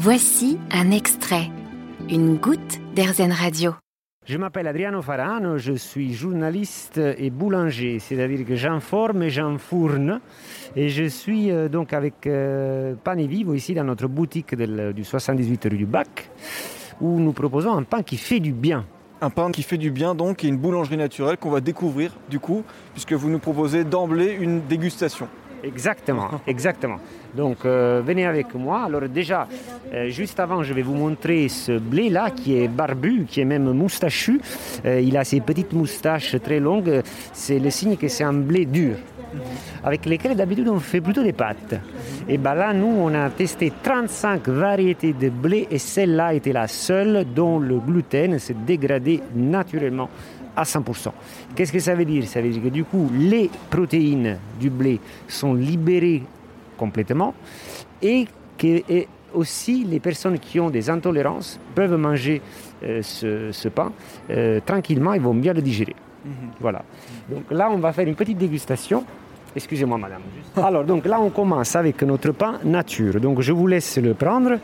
Voici un extrait, une goutte d'Airzen Radio. Je m'appelle Adriano Farano, je suis journaliste et boulanger, c'est-à-dire que j'informe et j'enfourne. Et je suis euh, donc avec euh, Pan et Vivo ici dans notre boutique del- du 78 rue du Bac, où nous proposons un pain qui fait du bien. Un pain qui fait du bien donc et une boulangerie naturelle qu'on va découvrir du coup, puisque vous nous proposez d'emblée une dégustation. Exactement, exactement. Donc euh, venez avec moi. Alors déjà, euh, juste avant, je vais vous montrer ce blé-là qui est barbu, qui est même moustachu. Euh, il a ses petites moustaches très longues. C'est le signe que c'est un blé dur, avec lesquels d'habitude on fait plutôt des pâtes. Et bien là, nous, on a testé 35 variétés de blé et celle-là était la seule dont le gluten s'est dégradé naturellement à 100%. Qu'est-ce que ça veut dire? Ça veut dire que du coup, les protéines du blé sont libérées complètement et que et aussi les personnes qui ont des intolérances peuvent manger euh, ce, ce pain euh, tranquillement, ils vont bien le digérer. Voilà. Donc là, on va faire une petite dégustation. Excusez-moi, madame. Alors, donc là, on commence avec notre pain nature. Donc, je vous laisse le prendre.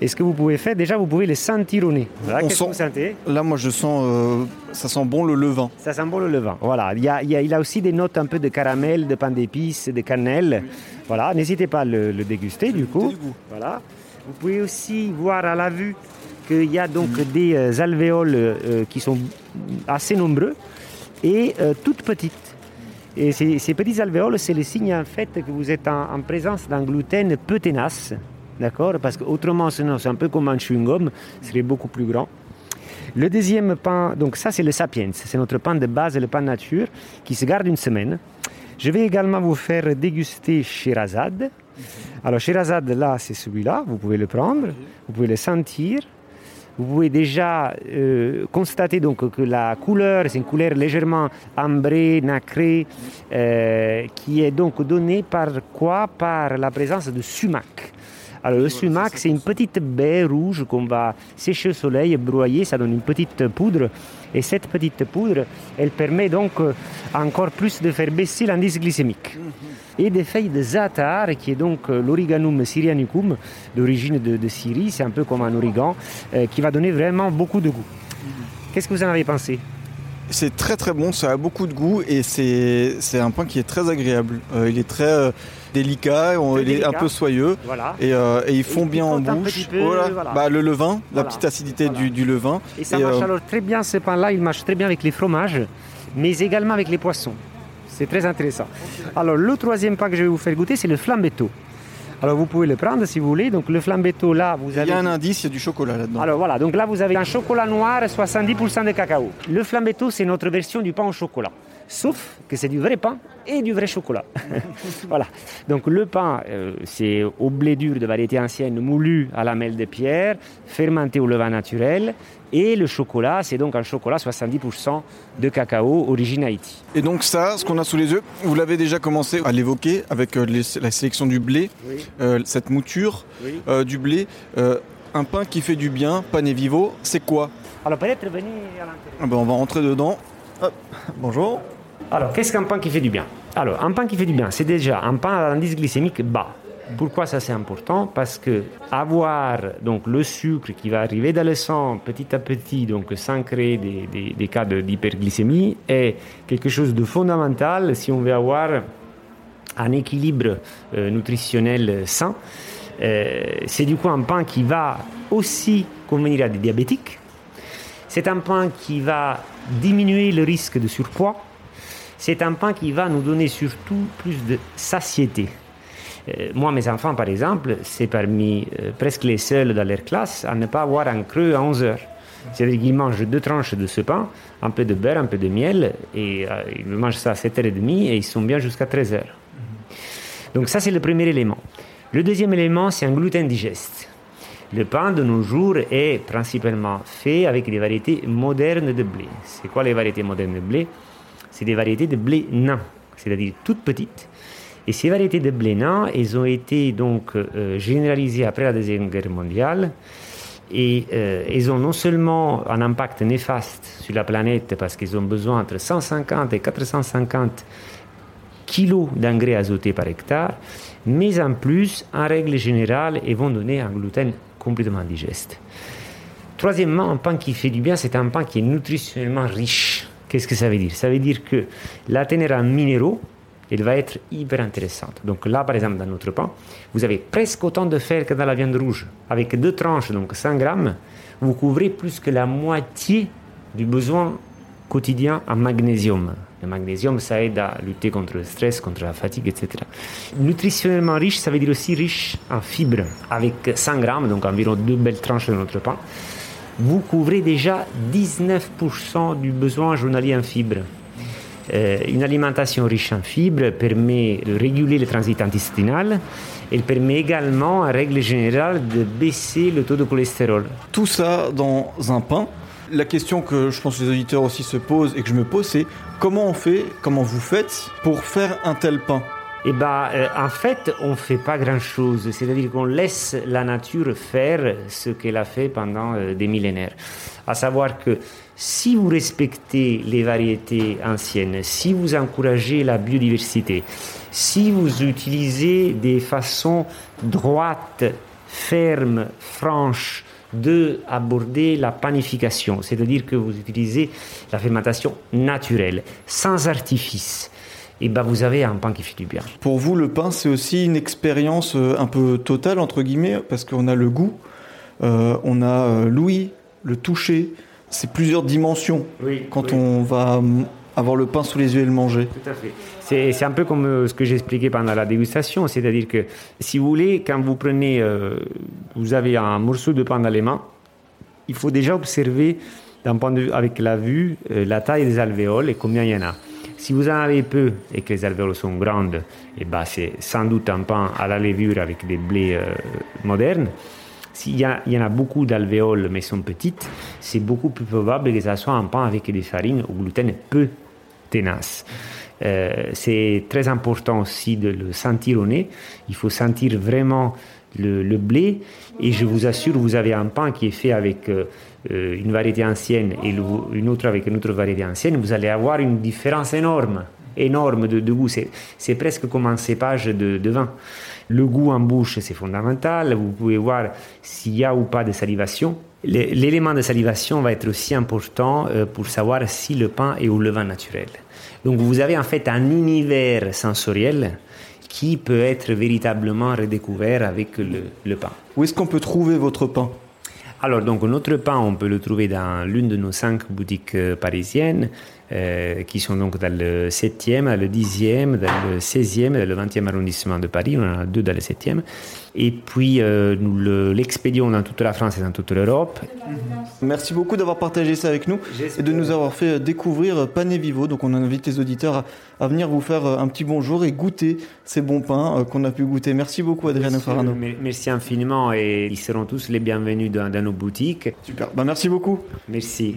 Et ce que vous pouvez faire, déjà, vous pouvez le sentir au nez. Voilà, On qu'est-ce que sent- vous sentez? Là, moi, je sens, euh, ça sent bon le levain. Ça sent bon le levain. Voilà. Il, y a, il, y a, il a aussi des notes un peu de caramel, de pain d'épices, de cannelle. Voilà. N'hésitez pas à le, le déguster du coup. du. Voilà. Vous pouvez aussi voir à la vue qu'il y a donc des euh, alvéoles euh, qui sont assez nombreux et euh, toutes petites. Et ces, ces petits alvéoles, c'est le signe en fait que vous êtes en, en présence d'un gluten peu tenace. D'accord? Parce qu'autrement, sinon, c'est un peu comme un chewing-gum, ce serait beaucoup plus grand. Le deuxième pain, donc ça c'est le Sapiens, c'est notre pain de base, le pain nature, qui se garde une semaine. Je vais également vous faire déguster Shirazade. Alors Shirazade, là, c'est celui-là, vous pouvez le prendre, vous pouvez le sentir. Vous pouvez déjà euh, constater donc que la couleur, c'est une couleur légèrement ambrée, nacrée, euh, qui est donc donnée par quoi? Par la présence de sumac. Alors le sumac, c'est une petite baie rouge qu'on va sécher au soleil, broyer, ça donne une petite poudre. Et cette petite poudre, elle permet donc euh, encore plus de faire baisser l'indice glycémique. Et des feuilles de za'atar, qui est donc euh, l'origanum syrianicum, d'origine de, de Syrie, c'est un peu comme un origan, euh, qui va donner vraiment beaucoup de goût. Qu'est-ce que vous en avez pensé? C'est très très bon, ça a beaucoup de goût et c'est un pain qui est très agréable. Euh, il est très euh, délicat, il est un peu soyeux. Voilà. Et, euh, et ils font bien en bouche. petit peu, voilà. voilà. Bah, le levain, la petite acidité du, du levain. Et ça Et, marche alors très bien, ce pain-là, il marche très bien avec les fromages, mais également avec les poissons. C'est très intéressant. Alors, le troisième pain que je vais vous faire goûter, c'est le flambetto. Alors, vous pouvez le prendre si vous voulez. Donc, le flambetto, là, vous Il avez... y a un indice, il y a du chocolat là-dedans. Alors voilà, donc là vous avez un chocolat noir, 70% de cacao. Le flambetto, c'est notre version du pain au chocolat. Sauf que c'est du vrai pain et du vrai chocolat. voilà. Donc le pain, euh, c'est au blé dur de variété ancienne, moulu à la mêle de pierre, fermenté au levain naturel. Et le chocolat, c'est donc un chocolat 70% de cacao, origine Haïti. Et donc ça, ce qu'on a sous les yeux, vous l'avez déjà commencé à l'évoquer avec euh, les- la sélection du blé, Oui. euh, cette mouture Oui. du blé. Un pain qui fait du bien, pané vivo, c'est quoi? Alors peut-être venez à l'intérieur. Ah ben, On va rentrer dedans. Hop, bonjour. Alors, qu'est-ce qu'un pain qui fait du bien? Alors, un pain qui fait du bien, c'est déjà un pain à l'indice glycémique bas. Pourquoi ça c'est important? Parce que avoir donc le sucre qui va arriver dans le sang petit à petit, donc sans créer des, des- cas d'hyperglycémie, est quelque chose de fondamental si on veut avoir un équilibre euh, nutritionnel sain. Euh, c'est du coup un pain qui va aussi convenir à des diabétiques. C'est un pain qui va diminuer le risque de surpoids. C'est un pain qui va nous donner surtout plus de satiété. Euh, moi, mes enfants, par exemple, c'est parmi euh, presque les seuls dans leur classe à ne pas avoir un creux à 11 heures. C'est-à-dire qu'ils mangent deux tranches de ce pain, un peu de beurre, un peu de miel, et euh, ils mangent ça à 7h30 et ils sont bien jusqu'à 13h. Donc ça, c'est le premier élément. Le deuxième élément, c'est un gluten digeste. Le pain de nos jours est principalement fait avec des variétés modernes de blé. C'est quoi les variétés modernes de blé? C'est des variétés de blé nain, c'est-à-dire toutes petites. Et ces variétés de blé nain, elles ont été donc euh, généralisées après la Deuxième Guerre mondiale. Et euh, elles ont non seulement un impact néfaste sur la planète parce qu'ils ont besoin entre 150 et 450 kilos d'engrais azotés par hectare, mais en plus, en règle générale, ils vont donner un gluten complètement digeste. Troisièmement, un pain qui fait du bien, c'est un pain qui est nutritionnellement riche. Qu'est-ce que ça veut dire? Ça veut dire que la teneur en minéraux, elle va être hyper intéressante. Donc là, par exemple, dans notre pain, vous avez presque autant de fer que dans la viande rouge. Avec deux tranches, donc 100 grammes, vous couvrez plus que la moitié du besoin quotidien en magnésium. Le magnésium, ça aide à lutter contre le stress, contre la fatigue, etc. Nutritionnellement riche, ça veut dire aussi riche en fibres. Avec 100 grammes, donc environ deux belles tranches de notre pain, vous couvrez déjà 19% du besoin journalier en fibres. Euh, une alimentation riche en fibres permet de réguler le transit intestinal. Elle permet également, en règle générale, de baisser le taux de cholestérol. Tout ça dans un pain. La question que je pense que les auditeurs aussi se posent et que je me pose, c'est comment on fait, comment vous faites pour faire un tel pain? Eh ben, euh, en fait, on ne fait pas grand-chose. C'est-à-dire qu'on laisse la nature faire ce qu'elle a fait pendant euh, des millénaires. À savoir que si vous respectez les variétés anciennes, si vous encouragez la biodiversité, si vous utilisez des façons droites, fermes, franches, de aborder la panification, c'est-à-dire que vous utilisez la fermentation naturelle, sans artifice, et ben vous avez un pain qui fait du bien. Pour vous, le pain, c'est aussi une expérience euh, un peu totale, entre guillemets, parce qu'on a le goût, euh, on a euh, l'ouïe, le toucher, c'est plusieurs dimensions quand on va avoir le pain sous les yeux et le manger. Tout à fait. C'est un peu comme ce que j'expliquais pendant la dégustation, c'est-à-dire que si vous voulez, quand vous prenez, vous avez un morceau de pain dans les mains, il faut déjà observer d'un point de vue avec la vue la taille des alvéoles et combien il y en a. Si vous en avez peu et que les alvéoles sont grandes, et ben c'est sans doute un pain à la levure avec des blés euh, modernes. S'il y, en a beaucoup d'alvéoles mais sont petites, c'est beaucoup plus probable que ce soit un pain avec des farines au gluten peu tenace. Euh, c'est très important aussi de le sentir au nez. Il faut sentir vraiment le, blé. Et je vous assure, vous avez un pain qui est fait avec euh, une variété ancienne et une autre avec une autre variété ancienne. Vous allez avoir une différence énorme, énorme de, goût. C'est presque comme un cépage de, vin. Le goût en bouche, c'est fondamental. Vous pouvez voir s'il y a ou pas de salivation. L'élément de salivation va être aussi important euh, pour savoir si le pain est au levain naturel. Donc vous avez en fait un univers sensoriel qui peut être véritablement redécouvert avec le, pain. Où est-ce qu'on peut trouver votre pain? Alors, donc, notre pain, on peut le trouver dans l'une de nos cinq boutiques euh, parisiennes, euh, qui sont donc dans le 7e, le 10e, dans le 16e, dans le 20e arrondissement de Paris. On en a deux dans le 7e. Et puis, euh, nous l'expédions dans toute la France et dans toute l'Europe. Merci beaucoup d'avoir partagé ça avec nous et de nous avoir fait découvrir Pané Vivo. Donc, on invite les auditeurs à, venir vous faire un petit bonjour et goûter ces bons pains qu'on a pu goûter. Merci beaucoup, Adriano Farano. Merci infiniment et ils seront tous les bienvenus dans, dans nos boutiques. Super. Ben, merci beaucoup. Merci.